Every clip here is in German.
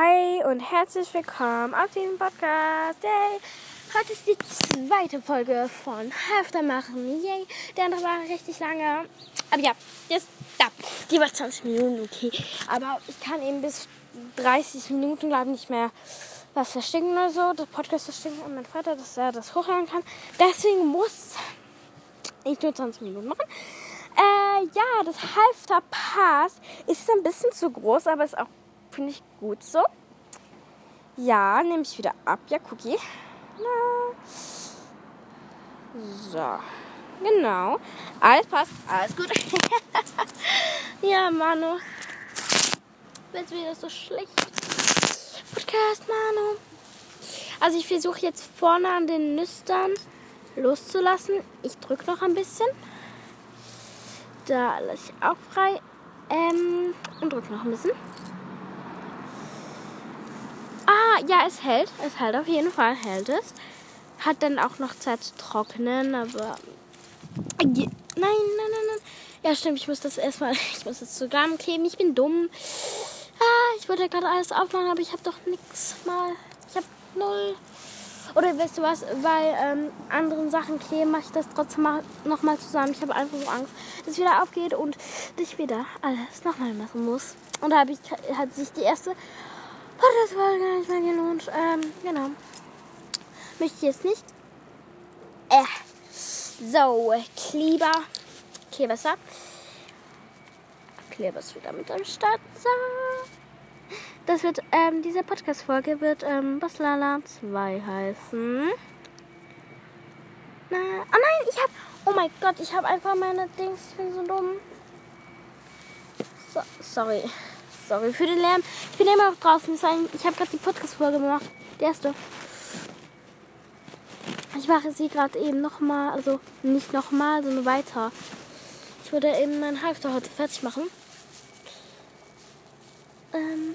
Hi und herzlich willkommen auf diesem Podcast. Yay! Heute ist die zweite Folge von Hälfte machen. Yay! Der andere war richtig lange. Aber ja, jetzt da. Die war 20 Minuten, okay. Aber ich kann eben bis 30 Minuten, glaube ich, nicht mehr was verstecken oder so. Das Podcast verstecken und mein Vater, dass er das hochladen kann. Deswegen muss ich nur 20 Minuten machen. Äh, ja, das Halfter Pass ist ein bisschen zu groß, aber ist auch finde ich gut so. Ja, nehme ich wieder ab. Ja, Cookie. So. Genau. Alles passt. Alles gut. ja, Manu. Jetzt wieder so schlecht. Podcast, Manu. Also ich versuche jetzt vorne an den Nüstern loszulassen. Ich drücke noch ein bisschen. Da lasse ich auch frei. Ähm, und drücke noch ein bisschen. Ah, ja, es hält. Es hält auf jeden Fall, hält es. Hat dann auch noch Zeit zu trocknen, aber. Nein, nein, nein, nein. Ja, stimmt, ich muss das erstmal. Ich muss das zusammenkleben. Ich bin dumm. Ah, ich wollte gerade alles aufmachen, aber ich habe doch nichts mal. Ich habe null. Oder weißt du was, weil ähm, anderen Sachen kleben, mache ich das trotzdem mal, nochmal zusammen. Ich habe einfach so Angst, dass es wieder aufgeht und ich wieder alles nochmal machen muss. Und da habe ich, hat sich die erste Gar nicht mehr gelohnt. Ähm, genau. Möchte ich jetzt nicht. Äh. So, Kleber. Kleber ist wieder mit am Start. So. Das wird, ähm, diese Podcast-Folge wird, ähm, Baslala 2 heißen. Na, oh nein, ich hab, oh mein Gott, ich habe einfach meine Dings, ich bin so dumm. So, sorry. Sorry für den Lärm. Ich bin immer noch draußen. Ich habe gerade die Podcast-Folge gemacht. Die erste. Ich mache sie gerade eben nochmal, also nicht nochmal, sondern weiter. Ich würde eben meinen Halfter heute fertig machen. Ähm,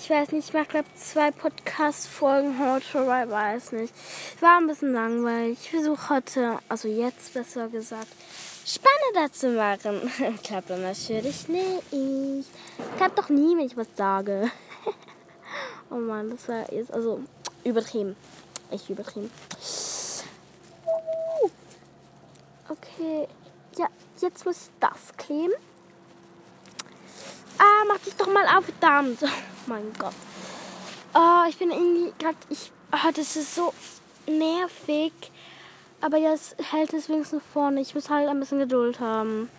ich weiß nicht, ich mache glaube zwei Podcast-Folgen heute, weil weiß nicht. War ein bisschen langweilig. Ich versuche heute, also jetzt besser gesagt, spannender zu machen. Klappt dann natürlich nicht. Klappt doch nie, wenn ich was sage. oh Mann, das war jetzt also übertrieben. Echt übertrieben. Okay. Ja, jetzt muss ich das kleben. Ah, mach dich doch mal auf, verdammt. Oh mein Gott. Oh, ich bin irgendwie gerade. Ich. Oh, das ist so nervig. Aber jetzt hält es wenigstens vorne. Ich muss halt ein bisschen Geduld haben.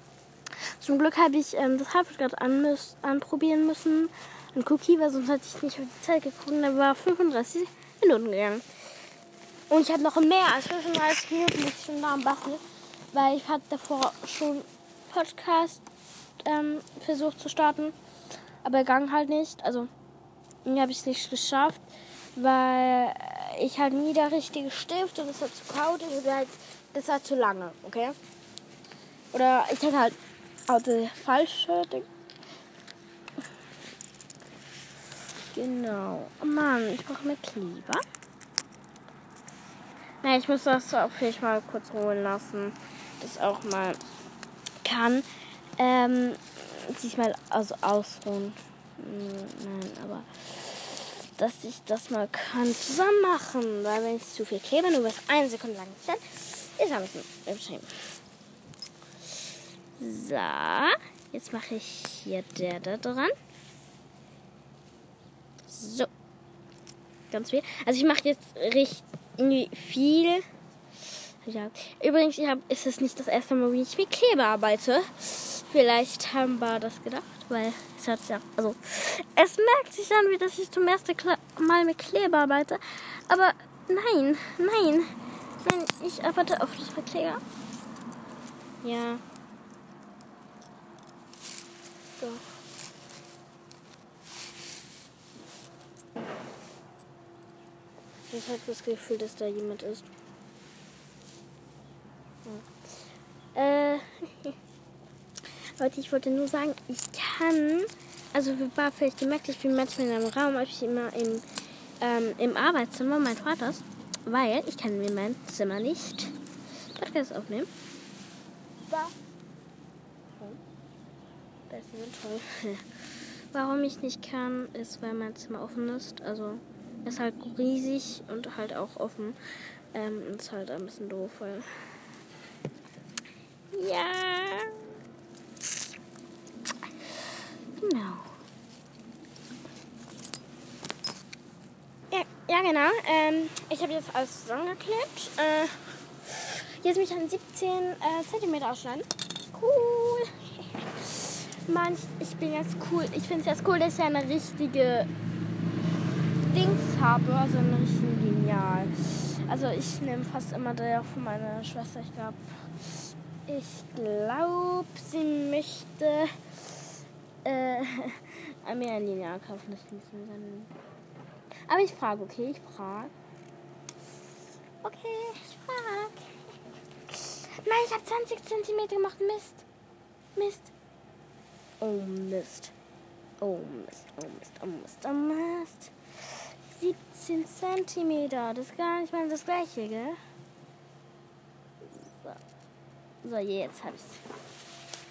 Zum Glück habe ich ähm, das Halbfeld gerade an, anprobieren müssen. Ein Cookie, weil sonst hätte ich nicht auf die Zeit geguckt. Da war 35 Minuten gegangen. Und ich habe noch mehr als 35 Minuten bis ich schon da am Basteln. Weil ich hatte davor schon Podcast ähm, versucht zu starten. Aber gang halt nicht. Also, habe ich es nicht geschafft. Weil ich halt nie der richtige Stift und es hat zu kalt und halt, das war zu lange, okay? Oder ich hatte halt auch die falsche Ding. Genau. Oh Mann, ich brauche mehr Kleber. Ja, ich muss das auf jeden Fall kurz holen lassen. Das auch mal kann. Ähm, sich mal also ausruhen. Hm, nein, aber dass ich das mal kann zusammen machen. Weil wenn ich zu viel klebe, nur bis eine Sekunde lang dann ist bisschen übertrieben. So, jetzt mache ich hier der da dran. So. Ganz viel. Also ich mache jetzt richtig viel. Ja. Übrigens, ich hab, ist es nicht das erste Mal, wie ich mit Kleber arbeite. Vielleicht haben wir das gedacht weil es hat ja, also es merkt sich an, wie dass ich zum ersten Mal mit Kleber arbeite. Aber nein, nein, nein, ich arbeite oft mit Kleber. Ja. Doch. Ich habe das Gefühl, dass da jemand ist. Ja. Äh. Leute, ich wollte nur sagen, ich kann, also war vielleicht gemerkt, ich bin manchmal in einem Raum, habe ich immer im, ähm, im Arbeitszimmer meines Vaters, weil ich kann in meinem Zimmer nicht Podcast aufnehmen. Da. Das ist toll. Warum ich nicht kann, ist, weil mein Zimmer offen ist. Also ist halt riesig und halt auch offen. Ähm, ist halt ein bisschen doof, weil. Ja. Genau. Ja, genau. Ähm, ich habe jetzt alles zusammengeklebt. Äh, jetzt mich an 17 äh, cm ausschneiden. Cool. Mann, ich, bin jetzt cool. Ich finde es jetzt cool, dass ich eine richtige Dings habe. Also eine richtige Lineal. Also ich nehme fast immer der von meiner Schwester. Ich glaube, ich glaube, sie möchte äh, mir ein Lineal kaufen. Das dann. Aber ich frage, okay, ich frage. Okay, ich frage. Nein, ich habe 20 cm gemacht. Mist. Mist. Oh Mist. Oh Mist, oh Mist, oh Mist, oh Mist. 17 cm. Das ist gar nicht mal das gleiche, gell? So, so jetzt habe ich's.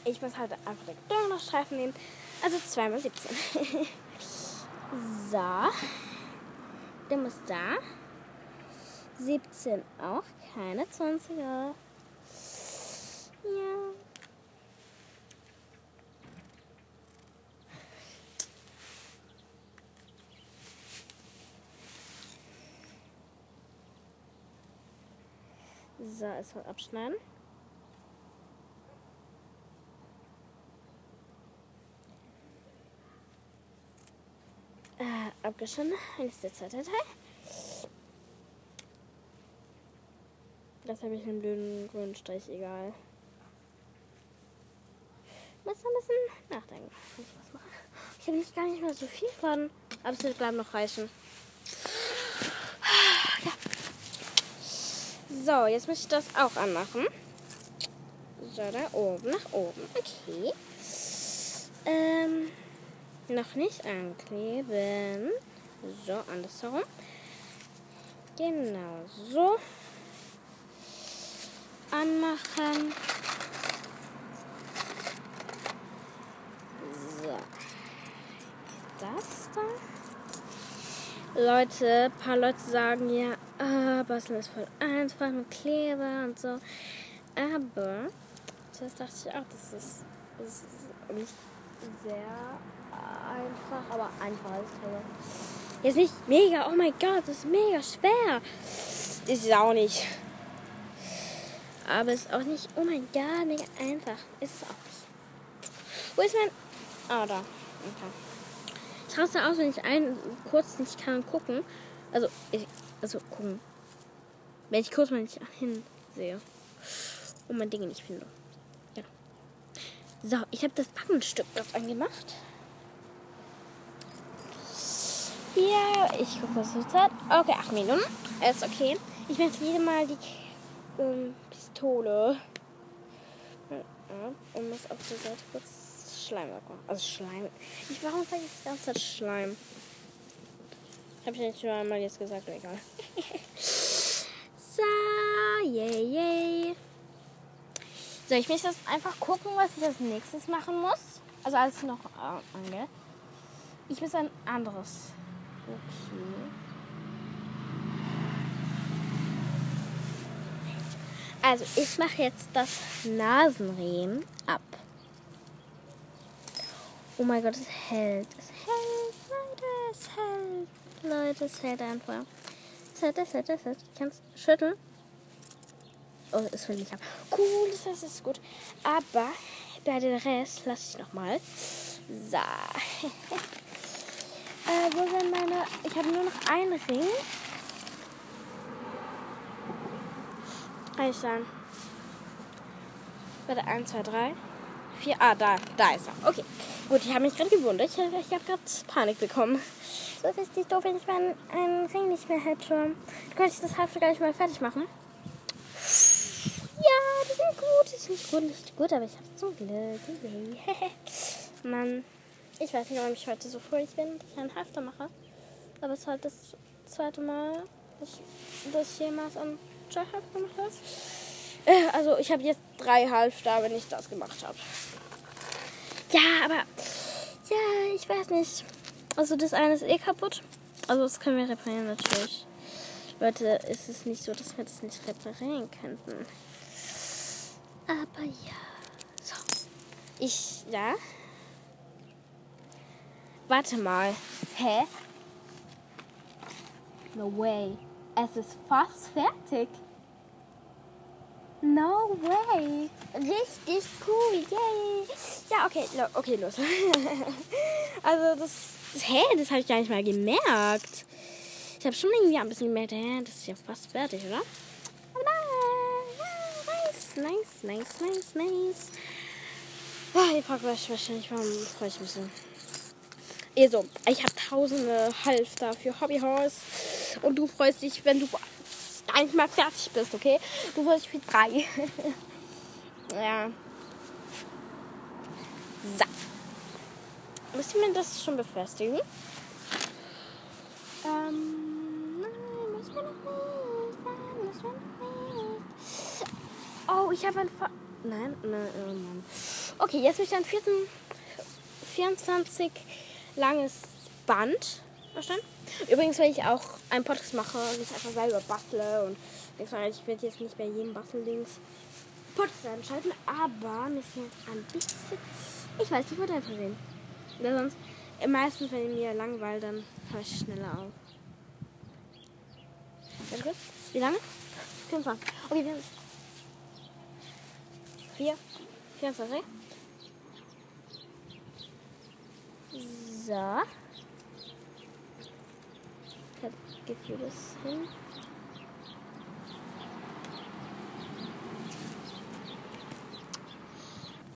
Ich muss halt einfach den Donnerstreifen nehmen. Also 2 mal 17. so. Der muss da. 17 auch. Keine 20er. Ja. So, erstmal abschneiden. Äh, abgeschnitten. Hier ist der zweite Teil. Das habe ich einen blöden grünen Strich, egal. Muss ein bisschen nachdenken, ich was mache. Ich habe nicht gar nicht mehr so viel von, aber es wird glaube noch reichen. So, jetzt muss ich das auch anmachen. So, da oben, nach oben. Okay. Ähm, noch nicht ankleben. So, andersherum. Genau, so. Anmachen. So. Das da. Leute, ein paar Leute sagen ja, ah, Basteln ist voll einfach mit Kleber und so. Aber das dachte ich auch, das ist, das ist nicht sehr einfach, aber einfach ist Kleber. Jetzt nicht mega, oh mein Gott, das ist mega schwer. Ist es auch nicht. Aber es ist auch nicht, oh mein Gott, mega einfach. Ist es auch nicht. Wo ist mein. Ah, da. Okay. Ich raste aus, wenn ich einen kurz nicht kann gucken. Also, ich, also gucken. Wenn ich kurz mal nicht hinsehe. Und mein Ding nicht finde. Ja. So, ich habe das Backenstück dort angemacht. Ja, ich gucke, was es hat. Okay, 8 Minuten. Ist okay. Ich möchte wieder mal die ähm, Pistole. Und muss auf der Seite kurz Schleim wegmachen. Also Schleim. Ich, warum sage ich die ganze Zeit Schleim? Habe ich nicht schon einmal jetzt gesagt, egal. so, yay, yay. So, ich möchte jetzt einfach gucken, was ich als nächstes machen muss. Also alles noch äh, angeht. Ich muss ein anderes. Okay. Also, ich mache jetzt das Nasenriemen ab. Oh mein Gott, es hält. Es hält, Leute, es hält. Leute, es hält einfach. Es hält, es hält, es hält. Ich kann es schütteln. Oh, es fällt nicht ab. Cool, das ist gut. Aber bei den Rest lasse ich nochmal. So. äh, wo sind meine... Ich habe nur noch einen Ring. Reicht dann. Warte, 1, 2, 3, 4. Ah, da, da ist er. Okay. Gut, ich habe mich gerade gewundert. Ich, ich habe gerade Panik bekommen. So ist richtig doof, wenn ich meinen einen Ring nicht mehr hätte. Könnte ich das Hälfte gar nicht mal fertig machen. Ja, die sind gut. Die sind gut, nicht gut, aber ich habe zum Glück. Mann, ich weiß nicht, warum ich heute so fröhlich bin, dass ich einen Hälfte mache. Aber es ist halt das zweite Mal, dass ich, ich jemals einen Joyhalf gemacht habe. Äh, also ich habe jetzt drei Halfter, wenn ich das gemacht habe. Ja, aber Ja, ich weiß nicht. Also das eine ist eh kaputt. Also das können wir reparieren natürlich. Leute, ist es nicht so, dass wir das nicht reparieren könnten. Aber ja. So. Ich, ja. Warte mal. Hä? No way. Es ist fast fertig. No way. Richtig cool. Yay. Ja, okay. No, okay, los. also das, hä, das habe ich gar nicht mal gemerkt. Ich habe schon irgendwie ein bisschen gemerkt, hä, das ist ja fast fertig, oder? Nice, nice, nice, nice, nice. Oh, ihr fragt euch wahrscheinlich, warum freue ich mich so. Also, ich habe tausende Halfter für Hobbyhorse und du freust dich, wenn du nicht mal fertig bist, okay? Du freust dich für drei. ja. So. Müsst ihr mir das schon befestigen? Ähm, nein, müssen wir noch nicht. Nein, müssen wir noch nicht. Oh, ich habe ein... Ver nein, nein, oh Mann. Okay, jetzt möchte ich ein 14, 24 langes Band erstellen. Übrigens, wenn ich auch einen Podcast mache und ich einfach selber bastle und ich werde jetzt nicht bei jedem Basteldings Podcast einschalten, aber mir fehlt ein bisschen. Ich weiß, ich wollte einfach sehen. Weil sonst, meistens, wenn mir langweilt, dann höre ich schneller auf. Wie lange? 24. Okay, wir 4, 24. So. Ich habe Gefühl, das hin.